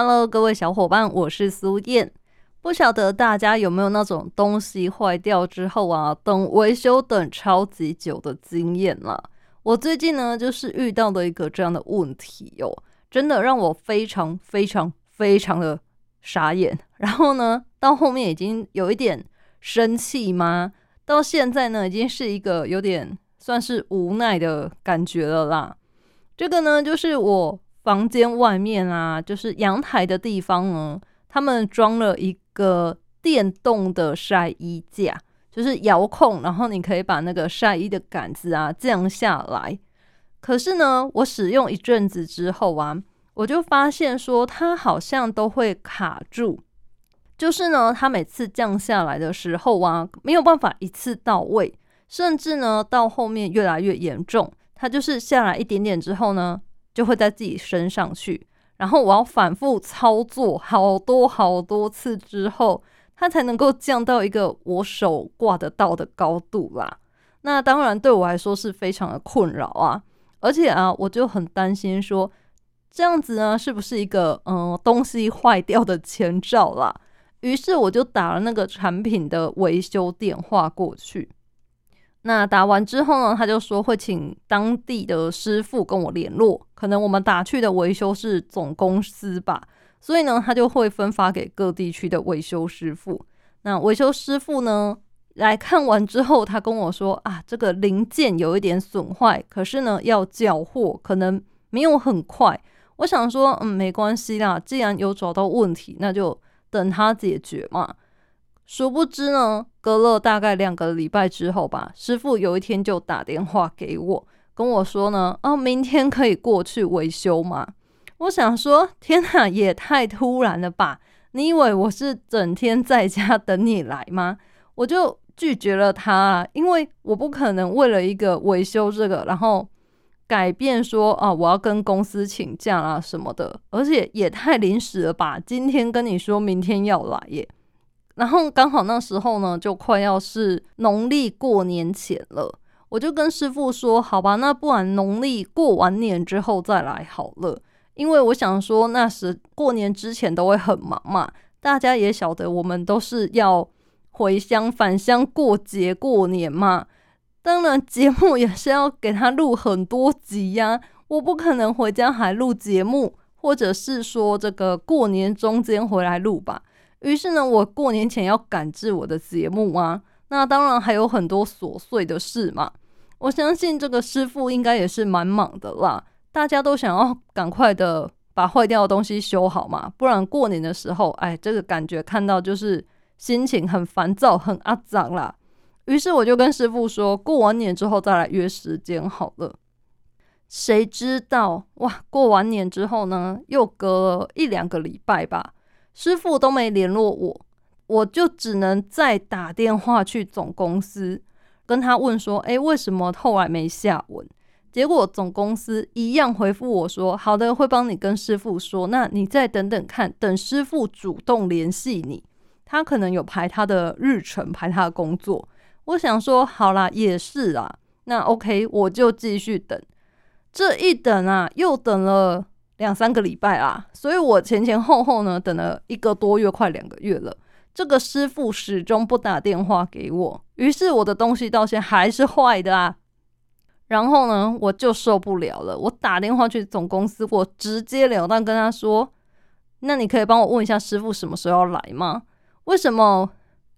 ？Hello，各位小伙伴，我是苏燕。不晓得大家有没有那种东西坏掉之后啊，等维修等超级久的经验啦？我最近呢，就是遇到的一个这样的问题哦，真的让我非常非常非常的傻眼。然后呢，到后面已经有一点生气吗？到现在呢，已经是一个有点算是无奈的感觉了啦。这个呢，就是我。房间外面啊，就是阳台的地方呢，他们装了一个电动的晒衣架，就是遥控，然后你可以把那个晒衣的杆子啊降下来。可是呢，我使用一阵子之后啊，我就发现说它好像都会卡住，就是呢，它每次降下来的时候啊，没有办法一次到位，甚至呢，到后面越来越严重，它就是下来一点点之后呢。就会在自己升上去，然后我要反复操作好多好多次之后，它才能够降到一个我手挂得到的高度啦。那当然对我来说是非常的困扰啊，而且啊，我就很担心说这样子呢是不是一个嗯东西坏掉的前兆啦？于是我就打了那个产品的维修电话过去。那打完之后呢，他就说会请当地的师傅跟我联络，可能我们打去的维修是总公司吧，所以呢，他就会分发给各地区的维修师傅。那维修师傅呢来看完之后，他跟我说啊，这个零件有一点损坏，可是呢要缴货，可能没有很快。我想说，嗯，没关系啦，既然有找到问题，那就等他解决嘛。殊不知呢，隔了大概两个礼拜之后吧，师傅有一天就打电话给我，跟我说呢，哦，明天可以过去维修吗？我想说，天哪，也太突然了吧！你以为我是整天在家等你来吗？我就拒绝了他，因为我不可能为了一个维修这个，然后改变说啊，我要跟公司请假啊什么的，而且也太临时了吧！今天跟你说明天要来耶。然后刚好那时候呢，就快要是农历过年前了，我就跟师傅说：“好吧，那不然农历过完年之后再来好了。”因为我想说，那时过年之前都会很忙嘛，大家也晓得，我们都是要回乡返乡过节过年嘛。当然，节目也是要给他录很多集呀，我不可能回家还录节目，或者是说这个过年中间回来录吧。于是呢，我过年前要赶制我的节目啊，那当然还有很多琐碎的事嘛。我相信这个师傅应该也是蛮忙的啦，大家都想要赶快的把坏掉的东西修好嘛，不然过年的时候，哎，这个感觉看到就是心情很烦躁、很阿脏啦。于是我就跟师傅说过完年之后再来约时间好了。谁知道哇，过完年之后呢，又隔了一两个礼拜吧。师傅都没联络我，我就只能再打电话去总公司，跟他问说：“诶，为什么后来没下文？”结果总公司一样回复我说：“好的，会帮你跟师傅说。那你再等等看，等师傅主动联系你，他可能有排他的日程，排他的工作。”我想说：“好啦，也是啊，那 OK，我就继续等。”这一等啊，又等了。两三个礼拜啊，所以我前前后后呢等了一个多月，快两个月了。这个师傅始终不打电话给我，于是我的东西到现在还是坏的啊。然后呢，我就受不了了，我打电话去总公司，我直截了当跟他说：“那你可以帮我问一下师傅什么时候要来吗？为什么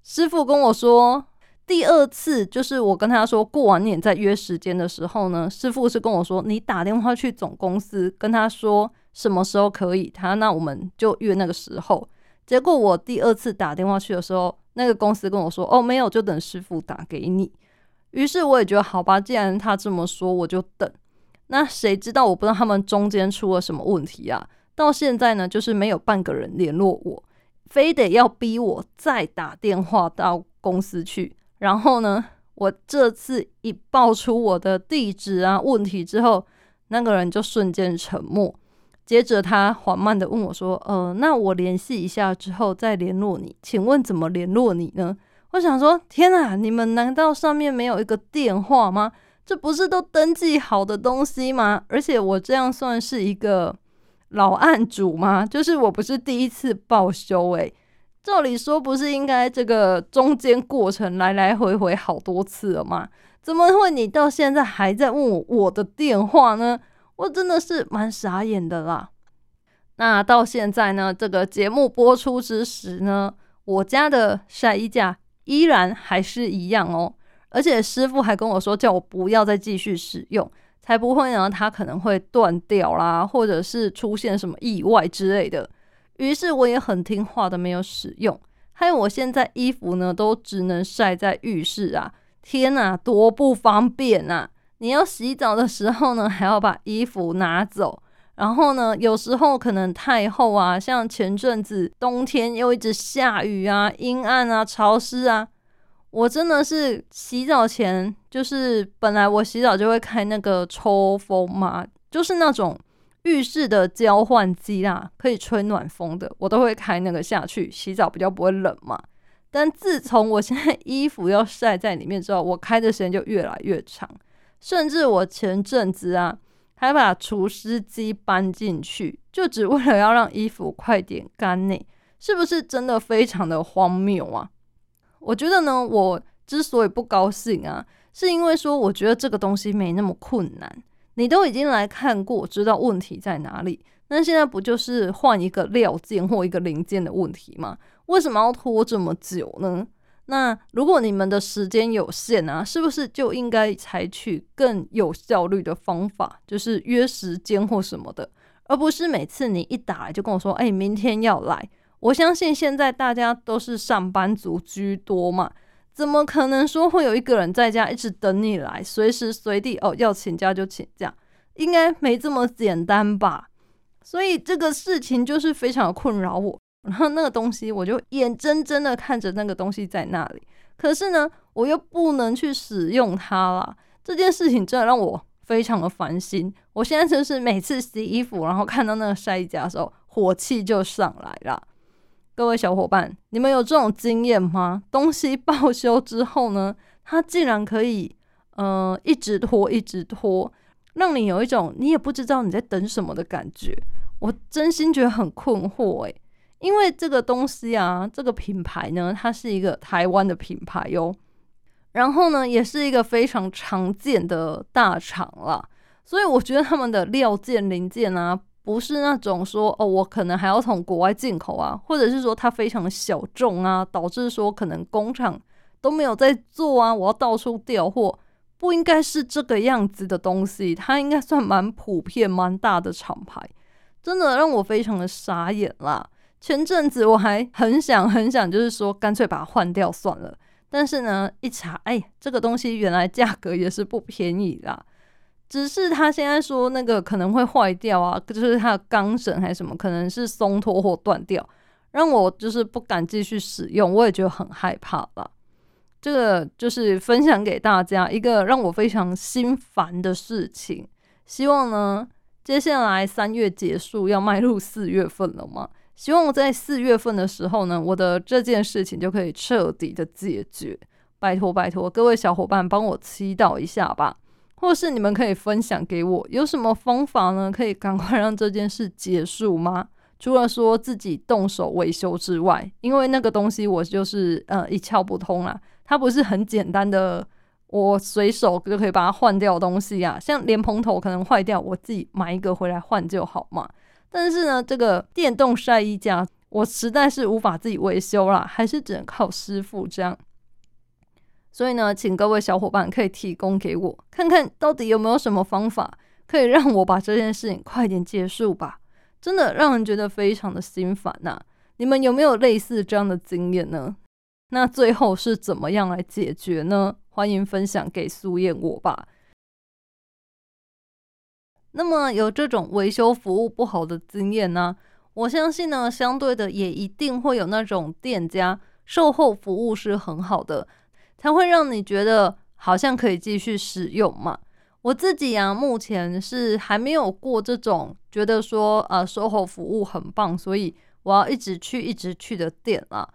师傅跟我说？”第二次就是我跟他说过完年再约时间的时候呢，师傅是跟我说你打电话去总公司跟他说什么时候可以，他那我们就约那个时候。结果我第二次打电话去的时候，那个公司跟我说哦没有，就等师傅打给你。于是我也觉得好吧，既然他这么说，我就等。那谁知道我不知道他们中间出了什么问题啊？到现在呢，就是没有半个人联络我。非得要逼我再打电话到公司去。然后呢，我这次一报出我的地址啊问题之后，那个人就瞬间沉默。接着他缓慢的问我说：“呃，那我联系一下之后再联络你，请问怎么联络你呢？”我想说：“天啊，你们难道上面没有一个电话吗？这不是都登记好的东西吗？而且我这样算是一个老案主吗？就是我不是第一次报修诶，照理说不是应该这个中间过程来来回回好多次了吗？怎么会你到现在还在问我我的电话呢？”我真的是蛮傻眼的啦。那到现在呢，这个节目播出之时呢，我家的晒衣架依然还是一样哦。而且师傅还跟我说，叫我不要再继续使用，才不会呢，它可能会断掉啦，或者是出现什么意外之类的。于是我也很听话的没有使用。还有我现在衣服呢，都只能晒在浴室啊！天哪，多不方便啊！你要洗澡的时候呢，还要把衣服拿走，然后呢，有时候可能太厚啊，像前阵子冬天又一直下雨啊，阴暗啊，潮湿啊，我真的是洗澡前就是本来我洗澡就会开那个抽风嘛，就是那种浴室的交换机啦，可以吹暖风的，我都会开那个下去洗澡，比较不会冷嘛。但自从我现在衣服要晒在里面之后，我开的时间就越来越长。甚至我前阵子啊，还把除湿机搬进去，就只为了要让衣服快点干呢，是不是真的非常的荒谬啊？我觉得呢，我之所以不高兴啊，是因为说我觉得这个东西没那么困难，你都已经来看过，知道问题在哪里，那现在不就是换一个料件或一个零件的问题吗？为什么要拖这么久呢？那如果你们的时间有限啊，是不是就应该采取更有效率的方法，就是约时间或什么的，而不是每次你一打来就跟我说，哎，明天要来。我相信现在大家都是上班族居多嘛，怎么可能说会有一个人在家一直等你来，随时随地哦要请假就请假，应该没这么简单吧？所以这个事情就是非常的困扰我。然后那个东西，我就眼睁睁的看着那个东西在那里，可是呢，我又不能去使用它啦。这件事情真的让我非常的烦心。我现在就是每次洗衣服，然后看到那个晒衣架的时候，火气就上来了。各位小伙伴，你们有这种经验吗？东西报修之后呢，它竟然可以，呃，一直拖，一直拖，让你有一种你也不知道你在等什么的感觉。我真心觉得很困惑，诶。因为这个东西啊，这个品牌呢，它是一个台湾的品牌哟，然后呢，也是一个非常常见的大厂啦，所以我觉得他们的料件零件啊，不是那种说哦，我可能还要从国外进口啊，或者是说它非常小众啊，导致说可能工厂都没有在做啊，我要到处调货，不应该是这个样子的东西，它应该算蛮普遍、蛮大的厂牌，真的让我非常的傻眼啦。前阵子我还很想很想，就是说干脆把它换掉算了。但是呢，一查，哎，这个东西原来价格也是不便宜啦。只是他现在说那个可能会坏掉啊，就是它的钢绳还是什么，可能是松脱或断掉，让我就是不敢继续使用。我也觉得很害怕了。这个就是分享给大家一个让我非常心烦的事情。希望呢，接下来三月结束，要迈入四月份了嘛。希望我在四月份的时候呢，我的这件事情就可以彻底的解决。拜托拜托，各位小伙伴帮我祈祷一下吧，或是你们可以分享给我，有什么方法呢？可以赶快让这件事结束吗？除了说自己动手维修之外，因为那个东西我就是呃一窍不通啦，它不是很简单的，我随手就可以把它换掉东西啊。像莲蓬头可能坏掉，我自己买一个回来换就好嘛。但是呢，这个电动晒衣架我实在是无法自己维修啦，还是只能靠师傅这样。所以呢，请各位小伙伴可以提供给我，看看到底有没有什么方法可以让我把这件事情快点结束吧。真的让人觉得非常的心烦呐。你们有没有类似这样的经验呢？那最后是怎么样来解决呢？欢迎分享给苏燕我吧。那么有这种维修服务不好的经验呢？我相信呢，相对的也一定会有那种店家售后服务是很好的，才会让你觉得好像可以继续使用嘛。我自己啊，目前是还没有过这种觉得说呃售后服务很棒，所以我要一直去一直去的店啊。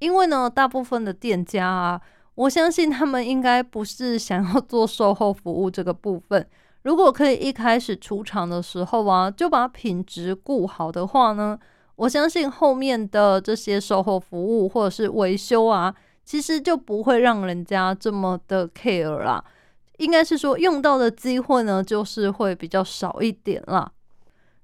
因为呢，大部分的店家啊，我相信他们应该不是想要做售后服务这个部分。如果可以一开始出厂的时候啊，就把品质顾好的话呢，我相信后面的这些售后服务或者是维修啊，其实就不会让人家这么的 care 啦。应该是说用到的机会呢，就是会比较少一点啦。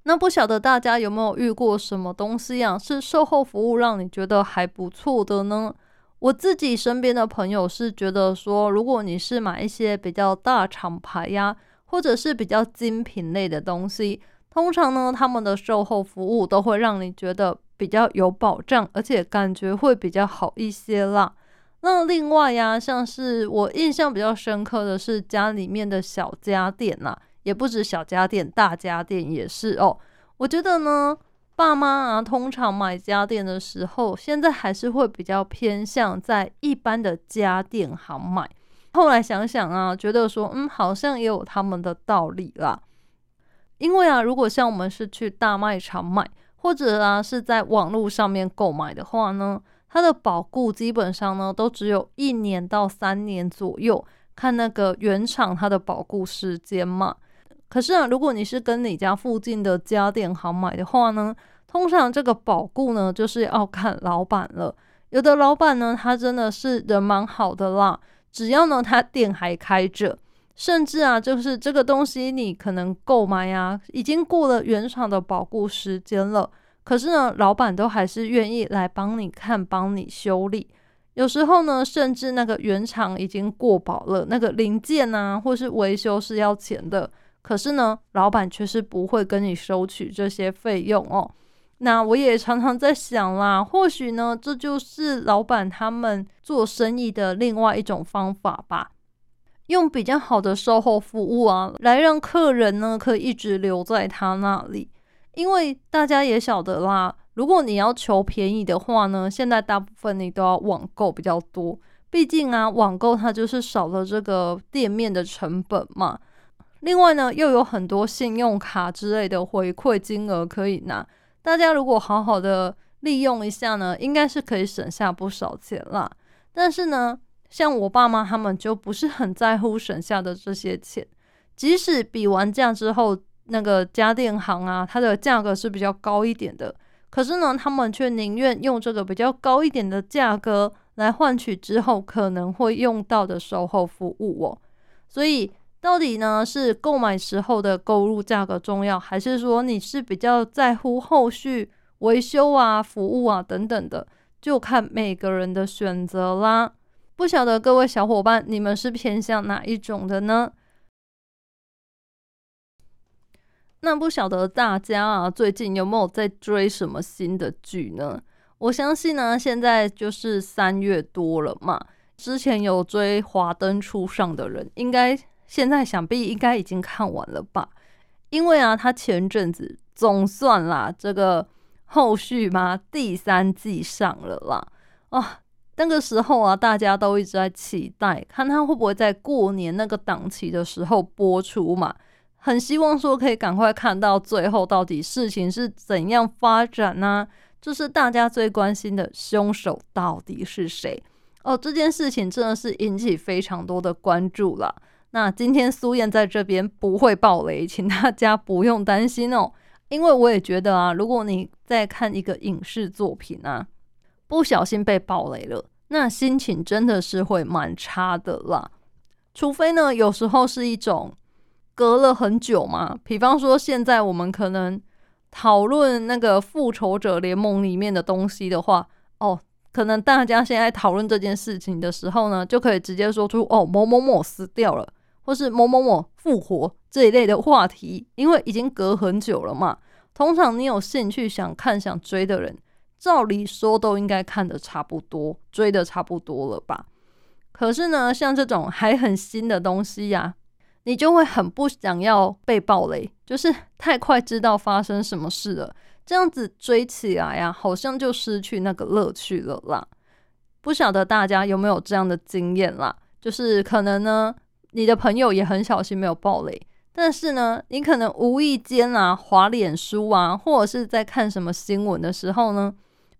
那不晓得大家有没有遇过什么东西啊，是售后服务让你觉得还不错的呢？我自己身边的朋友是觉得说，如果你是买一些比较大厂牌呀，或者是比较精品类的东西，通常呢，他们的售后服务都会让你觉得比较有保障，而且感觉会比较好一些啦。那另外呀，像是我印象比较深刻的是家里面的小家电呐，也不止小家电，大家电也是哦。我觉得呢，爸妈啊，通常买家电的时候，现在还是会比较偏向在一般的家电行买。后来想想啊，觉得说，嗯，好像也有他们的道理啦。因为啊，如果像我们是去大卖场买，或者啊是在网络上面购买的话呢？它的保固基本上呢，都只有一年到三年左右，看那个原厂它的保固时间嘛。可是啊，如果你是跟你家附近的家电行买的话呢，通常这个保固呢，就是要看老板了。有的老板呢，他真的是人蛮好的啦，只要呢他店还开着，甚至啊，就是这个东西你可能购买啊，已经过了原厂的保固时间了。可是呢，老板都还是愿意来帮你看、帮你修理。有时候呢，甚至那个原厂已经过保了，那个零件啊，或是维修是要钱的。可是呢，老板却是不会跟你收取这些费用哦。那我也常常在想啦，或许呢，这就是老板他们做生意的另外一种方法吧，用比较好的售后服务啊，来让客人呢可以一直留在他那里。因为大家也晓得啦，如果你要求便宜的话呢，现在大部分你都要网购比较多。毕竟啊，网购它就是少了这个店面的成本嘛。另外呢，又有很多信用卡之类的回馈金额可以拿。大家如果好好的利用一下呢，应该是可以省下不少钱啦。但是呢，像我爸妈他们就不是很在乎省下的这些钱，即使比完价之后。那个家电行啊，它的价格是比较高一点的，可是呢，他们却宁愿用这个比较高一点的价格来换取之后可能会用到的售后服务哦。所以，到底呢是购买时候的购入价格重要，还是说你是比较在乎后续维修啊、服务啊等等的，就看每个人的选择啦。不晓得各位小伙伴，你们是偏向哪一种的呢？那不晓得大家啊，最近有没有在追什么新的剧呢？我相信呢，现在就是三月多了嘛。之前有追《华灯初上》的人，应该现在想必应该已经看完了吧？因为啊，他前阵子总算啦，这个后续嘛，第三季上了啦。啊，那个时候啊，大家都一直在期待，看他会不会在过年那个档期的时候播出嘛。很希望说可以赶快看到最后到底事情是怎样发展呢？就是大家最关心的凶手到底是谁哦？这件事情真的是引起非常多的关注了。那今天苏燕在这边不会爆雷，请大家不用担心哦。因为我也觉得啊，如果你在看一个影视作品啊，不小心被爆雷了，那心情真的是会蛮差的啦。除非呢，有时候是一种。隔了很久嘛，比方说现在我们可能讨论那个复仇者联盟里面的东西的话，哦，可能大家现在讨论这件事情的时候呢，就可以直接说出哦某某某死掉了，或是某某某复活这一类的话题，因为已经隔很久了嘛。通常你有兴趣想看想追的人，照理说都应该看的差不多，追的差不多了吧？可是呢，像这种还很新的东西呀。你就会很不想要被暴雷，就是太快知道发生什么事了，这样子追起来呀，好像就失去那个乐趣了啦。不晓得大家有没有这样的经验啦？就是可能呢，你的朋友也很小心没有暴雷，但是呢，你可能无意间啊，滑脸书啊，或者是在看什么新闻的时候呢，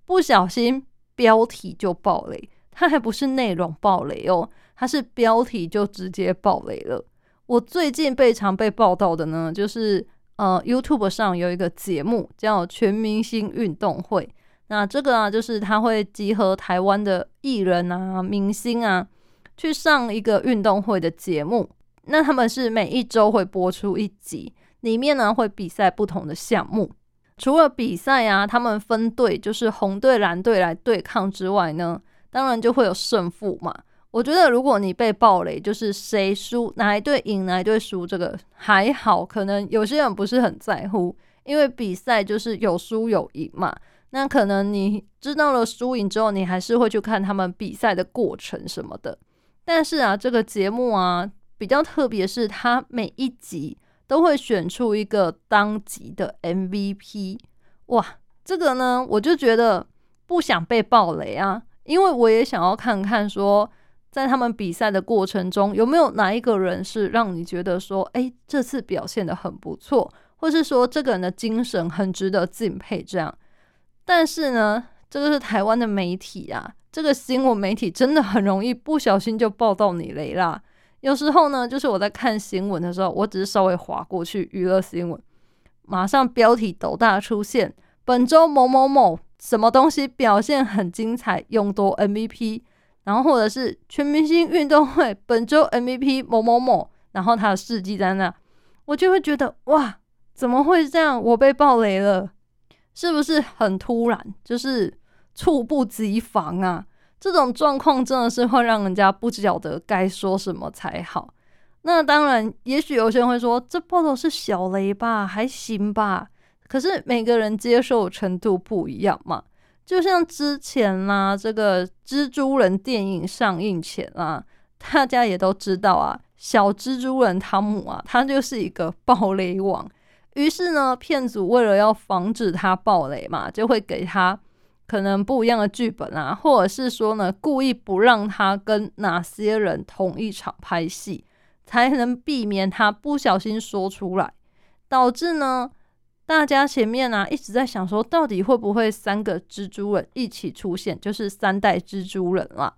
不小心标题就暴雷，它还不是内容暴雷哦，它是标题就直接暴雷了。我最近被常被报道的呢，就是呃，YouTube 上有一个节目叫《全明星运动会》，那这个啊，就是他会集合台湾的艺人啊、明星啊。去上一个运动会的节目，那他们是每一周会播出一集，里面呢会比赛不同的项目。除了比赛啊，他们分队就是红队、蓝队来对抗之外呢，当然就会有胜负嘛。我觉得如果你被暴雷，就是谁输哪一队赢哪一队输，这个还好，可能有些人不是很在乎，因为比赛就是有输有赢嘛。那可能你知道了输赢之后，你还是会去看他们比赛的过程什么的。但是啊，这个节目啊比较特别，是它每一集都会选出一个当集的 MVP。哇，这个呢，我就觉得不想被暴雷啊，因为我也想要看看说，在他们比赛的过程中，有没有哪一个人是让你觉得说，哎，这次表现的很不错，或是说这个人的精神很值得敬佩这样。但是呢，这个是台湾的媒体啊。这个新闻媒体真的很容易不小心就报道你雷啦。有时候呢，就是我在看新闻的时候，我只是稍微划过去娱乐新闻，马上标题斗大出现：本周某某某什么东西表现很精彩，勇夺 MVP。然后或者是全明星运动会本周 MVP 某某某，然后他的事迹在那，我就会觉得哇，怎么会这样？我被爆雷了，是不是很突然？就是。猝不及防啊！这种状况真的是会让人家不晓得该说什么才好。那当然，也许有些人会说，这报道是小雷吧，还行吧。可是每个人接受程度不一样嘛。就像之前啦，这个蜘蛛人电影上映前啊，大家也都知道啊，小蜘蛛人汤姆啊，他就是一个 暴雷王。于是呢，片组为了要防止他暴雷嘛，就会给他。可能不一样的剧本啊，或者是说呢，故意不让他跟哪些人同一场拍戏，才能避免他不小心说出来，导致呢，大家前面呢一直在想说，到底会不会三个蜘蛛人一起出现，就是三代蜘蛛人啦。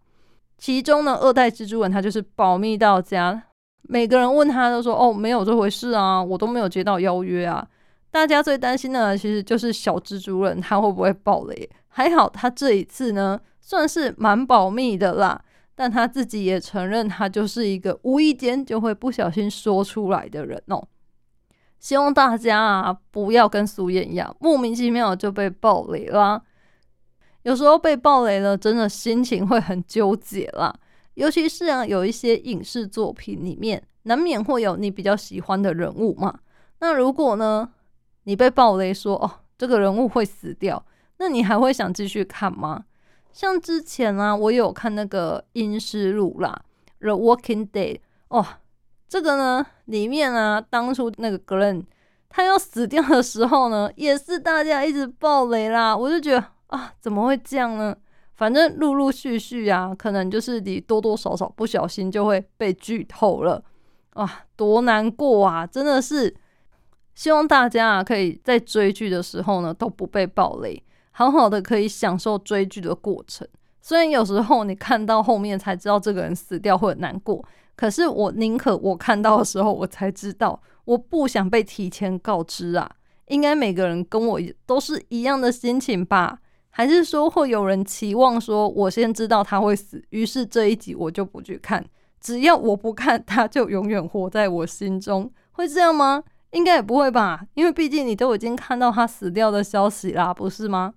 其中呢，二代蜘蛛人他就是保密到家，每个人问他都说，哦，没有这回事啊，我都没有接到邀约啊。大家最担心的其实就是小蜘蛛人他会不会爆雷。还好他这一次呢，算是蛮保密的啦。但他自己也承认，他就是一个无意间就会不小心说出来的人哦。希望大家啊，不要跟苏燕一样，莫名其妙就被暴雷啦。有时候被暴雷了，真的心情会很纠结啦。尤其是啊，有一些影视作品里面，难免会有你比较喜欢的人物嘛。那如果呢，你被暴雷说哦，这个人物会死掉。那你还会想继续看吗？像之前啊，我有看那个《阴尸路》啦，《The Walking Dead》哦，这个呢里面啊，当初那个 Glenn 他要死掉的时候呢，也是大家一直爆雷啦。我就觉得啊，怎么会这样呢？反正陆陆续续啊，可能就是你多多少少不小心就会被剧透了啊，多难过啊！真的是希望大家啊，可以在追剧的时候呢，都不被暴雷。好好的可以享受追剧的过程，虽然有时候你看到后面才知道这个人死掉会很难过，可是我宁可我看到的时候我才知道，我不想被提前告知啊。应该每个人跟我都是一样的心情吧？还是说会有人期望说我先知道他会死，于是这一集我就不去看，只要我不看，他就永远活在我心中，会这样吗？应该也不会吧，因为毕竟你都已经看到他死掉的消息啦，不是吗？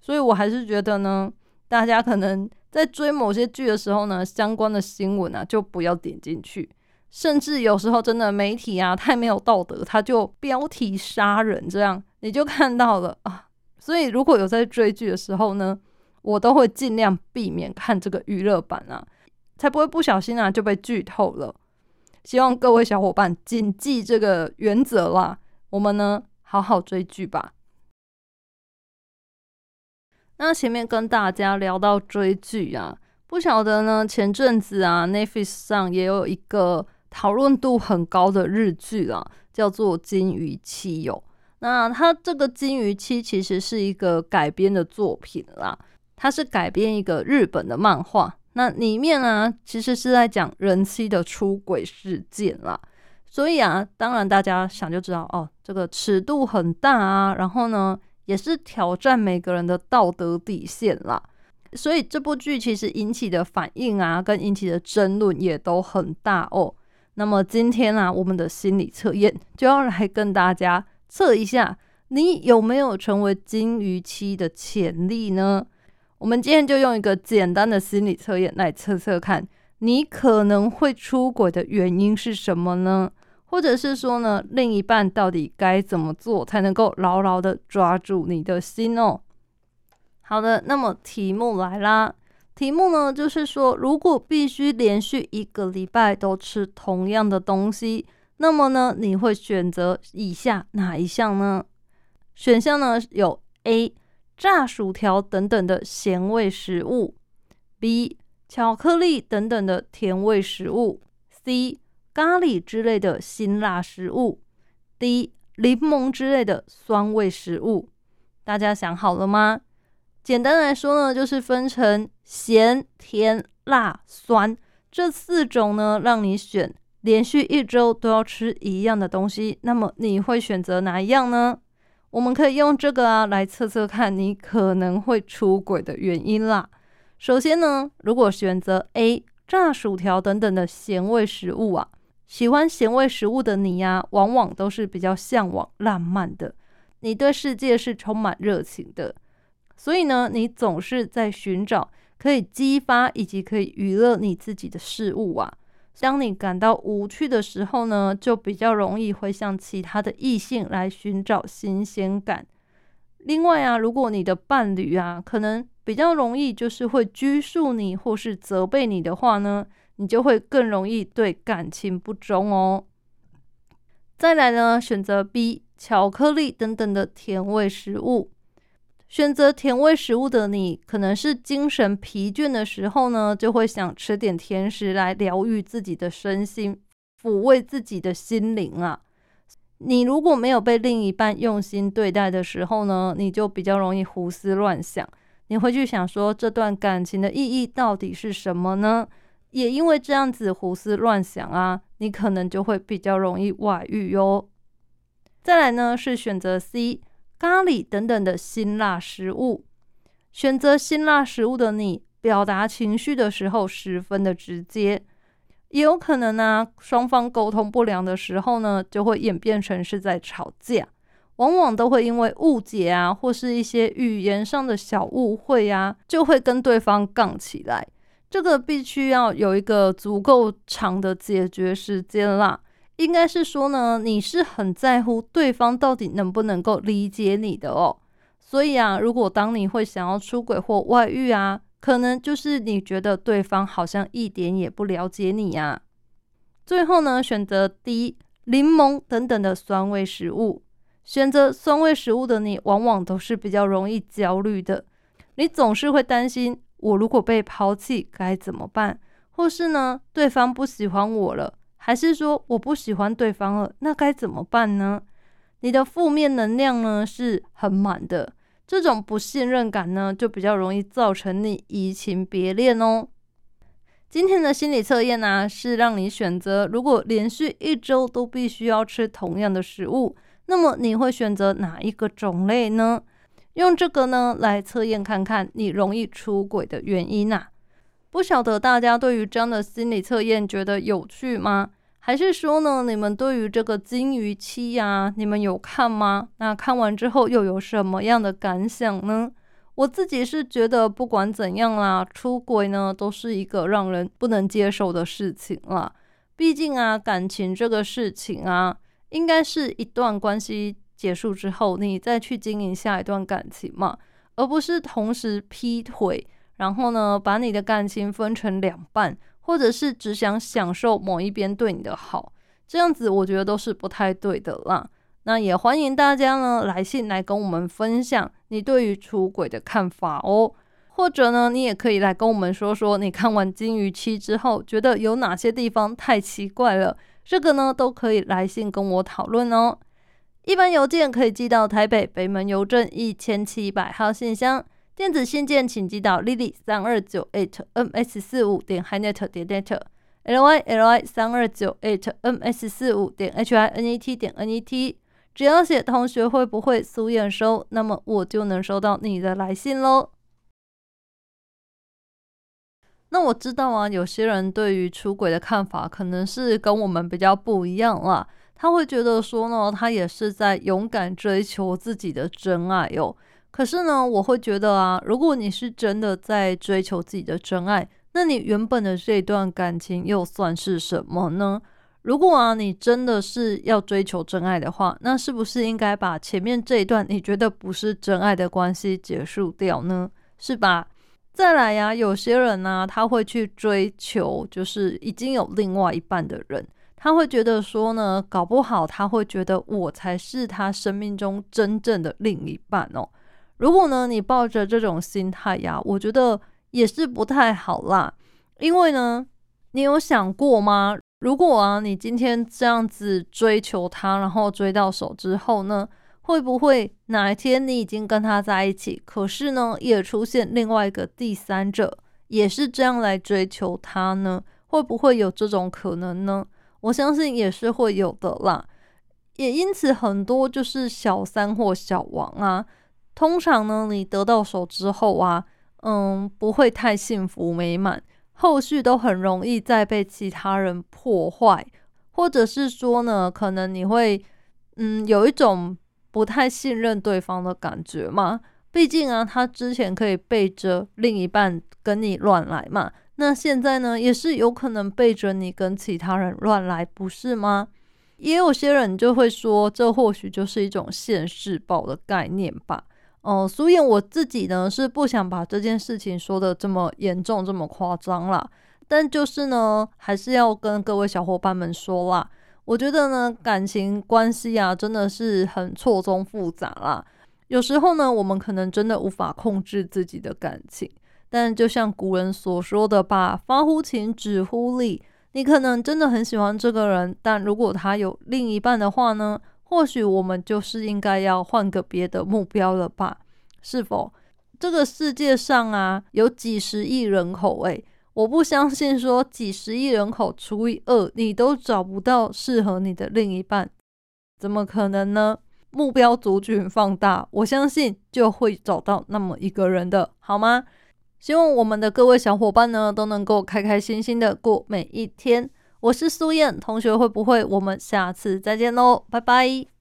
所以，我还是觉得呢，大家可能在追某些剧的时候呢，相关的新闻啊，就不要点进去。甚至有时候真的媒体啊，太没有道德，他就标题杀人，这样你就看到了啊。所以，如果有在追剧的时候呢，我都会尽量避免看这个娱乐版啊，才不会不小心啊就被剧透了。希望各位小伙伴谨记这个原则啦，我们呢好好追剧吧。那前面跟大家聊到追剧啊，不晓得呢，前阵子啊，Netflix 上也有一个讨论度很高的日剧啊，叫做《金鱼期》哦。那它这个《金鱼期》其实是一个改编的作品啦，它是改编一个日本的漫画。那里面呢，其实是在讲人妻的出轨事件啦。所以啊，当然大家想就知道哦，这个尺度很大啊，然后呢，也是挑战每个人的道德底线啦。所以这部剧其实引起的反应啊，跟引起的争论也都很大哦。那么今天啊，我们的心理测验就要来跟大家。测一下，你有没有成为金鱼期的潜力呢？我们今天就用一个简单的心理测验来测测看，你可能会出轨的原因是什么呢？或者是说呢，另一半到底该怎么做才能够牢牢的抓住你的心哦？好的，那么题目来啦，题目呢就是说，如果必须连续一个礼拜都吃同样的东西。那么呢，你会选择以下哪一项呢？选项呢有 A 炸薯条等等的咸味食物，B 巧克力等等的甜味食物，C 咖喱之类的辛辣食物，D 柠檬之类的酸味食物。大家想好了吗？简单来说呢，就是分成咸、甜、辣、酸这四种呢，让你选。连续一周都要吃一样的东西，那么你会选择哪一样呢？我们可以用这个啊来测测看你可能会出轨的原因啦。首先呢，如果选择 A 炸薯条等等的咸味食物啊，喜欢咸味食物的你呀，往往都是比较向往浪漫的，你对世界是充满热情的，所以呢，你总是在寻找可以激发以及可以娱乐你自己的事物啊。当你感到无趣的时候呢，就比较容易会向其他的异性来寻找新鲜感。另外啊，如果你的伴侣啊，可能比较容易就是会拘束你或是责备你的话呢，你就会更容易对感情不忠哦。再来呢，选择 B 巧克力等等的甜味食物。选择甜味食物的你，可能是精神疲倦的时候呢，就会想吃点甜食来疗愈自己的身心，抚慰自己的心灵啊。你如果没有被另一半用心对待的时候呢，你就比较容易胡思乱想，你会去想说这段感情的意义到底是什么呢？也因为这样子胡思乱想啊，你可能就会比较容易外遇哟。再来呢，是选择 C。咖喱等等的辛辣食物，选择辛辣食物的你，表达情绪的时候十分的直接，也有可能呢，双方沟通不良的时候呢，就会演变成是在吵架，往往都会因为误解啊，或是一些语言上的小误会啊，就会跟对方杠起来，这个必须要有一个足够长的解决时间啦。应该是说呢，你是很在乎对方到底能不能够理解你的哦。所以啊，如果当你会想要出轨或外遇啊，可能就是你觉得对方好像一点也不了解你呀。最后呢，选择 D 柠檬等等的酸味食物。选择酸味食物的你，往往都是比较容易焦虑的。你总是会担心，我如果被抛弃该怎么办？或是呢，对方不喜欢我了。还是说我不喜欢对方了，那该怎么办呢？你的负面能量呢是很满的，这种不信任感呢就比较容易造成你移情别恋哦。今天的心理测验呢是让你选择，如果连续一周都必须要吃同样的食物，那么你会选择哪一个种类呢？用这个呢来测验看看你容易出轨的原因呐。不晓得大家对于这样的心理测验觉得有趣吗？还是说呢，你们对于这个金鱼期呀，你们有看吗？那看完之后又有什么样的感想呢？我自己是觉得，不管怎样啦，出轨呢都是一个让人不能接受的事情啦。毕竟啊，感情这个事情啊，应该是一段关系结束之后，你再去经营下一段感情嘛，而不是同时劈腿。然后呢，把你的感情分成两半，或者是只想享受某一边对你的好，这样子我觉得都是不太对的啦。那也欢迎大家呢来信来跟我们分享你对于出轨的看法哦，或者呢，你也可以来跟我们说说你看完《金鱼期》之后觉得有哪些地方太奇怪了，这个呢都可以来信跟我讨论哦。一般邮件可以寄到台北北门邮政一千七百号信箱，电子信件请寄到 lily 三二九 eight ms 四五点 hinet 点 net l y l y 三二九 eight ms 四五点 h i n e t 点 n e t。只要写同学会不会苏验收，那么我就能收到你的来信喽。那我知道啊，有些人对于出轨的看法可能是跟我们比较不一样啦。他会觉得说呢，他也是在勇敢追求自己的真爱哟。可是呢，我会觉得啊，如果你是真的在追求自己的真爱，那你原本的这段感情又算是什么呢？如果啊，你真的是要追求真爱的话，那是不是应该把前面这一段你觉得不是真爱的关系结束掉呢？是吧？再来呀，有些人呢，他会去追求就是已经有另外一半的人。他会觉得说呢，搞不好他会觉得我才是他生命中真正的另一半哦。如果呢，你抱着这种心态呀，我觉得也是不太好啦。因为呢，你有想过吗？如果啊，你今天这样子追求他，然后追到手之后呢，会不会哪一天你已经跟他在一起，可是呢，也出现另外一个第三者，也是这样来追求他呢？会不会有这种可能呢？我相信也是会有的啦，也因此很多就是小三或小王啊，通常呢，你得到手之后啊，嗯，不会太幸福美满，后续都很容易再被其他人破坏，或者是说呢，可能你会嗯有一种不太信任对方的感觉嘛，毕竟啊，他之前可以背着另一半跟你乱来嘛。那现在呢，也是有可能背着你跟其他人乱来，不是吗？也有些人就会说，这或许就是一种现世报的概念吧。哦，所以我自己呢是不想把这件事情说的这么严重、这么夸张啦。但就是呢，还是要跟各位小伙伴们说啦，我觉得呢，感情关系啊，真的是很错综复杂啦。有时候呢，我们可能真的无法控制自己的感情。但就像古人所说的吧，“发乎情，止乎礼”。你可能真的很喜欢这个人，但如果他有另一半的话呢？或许我们就是应该要换个别的目标了吧？是否？这个世界上啊，有几十亿人口，诶，我不相信说几十亿人口除以二，你都找不到适合你的另一半，怎么可能呢？目标族群放大，我相信就会找到那么一个人的，好吗？希望我们的各位小伙伴呢都能够开开心心的过每一天。我是苏燕同学，会不会我们下次再见喽？拜拜。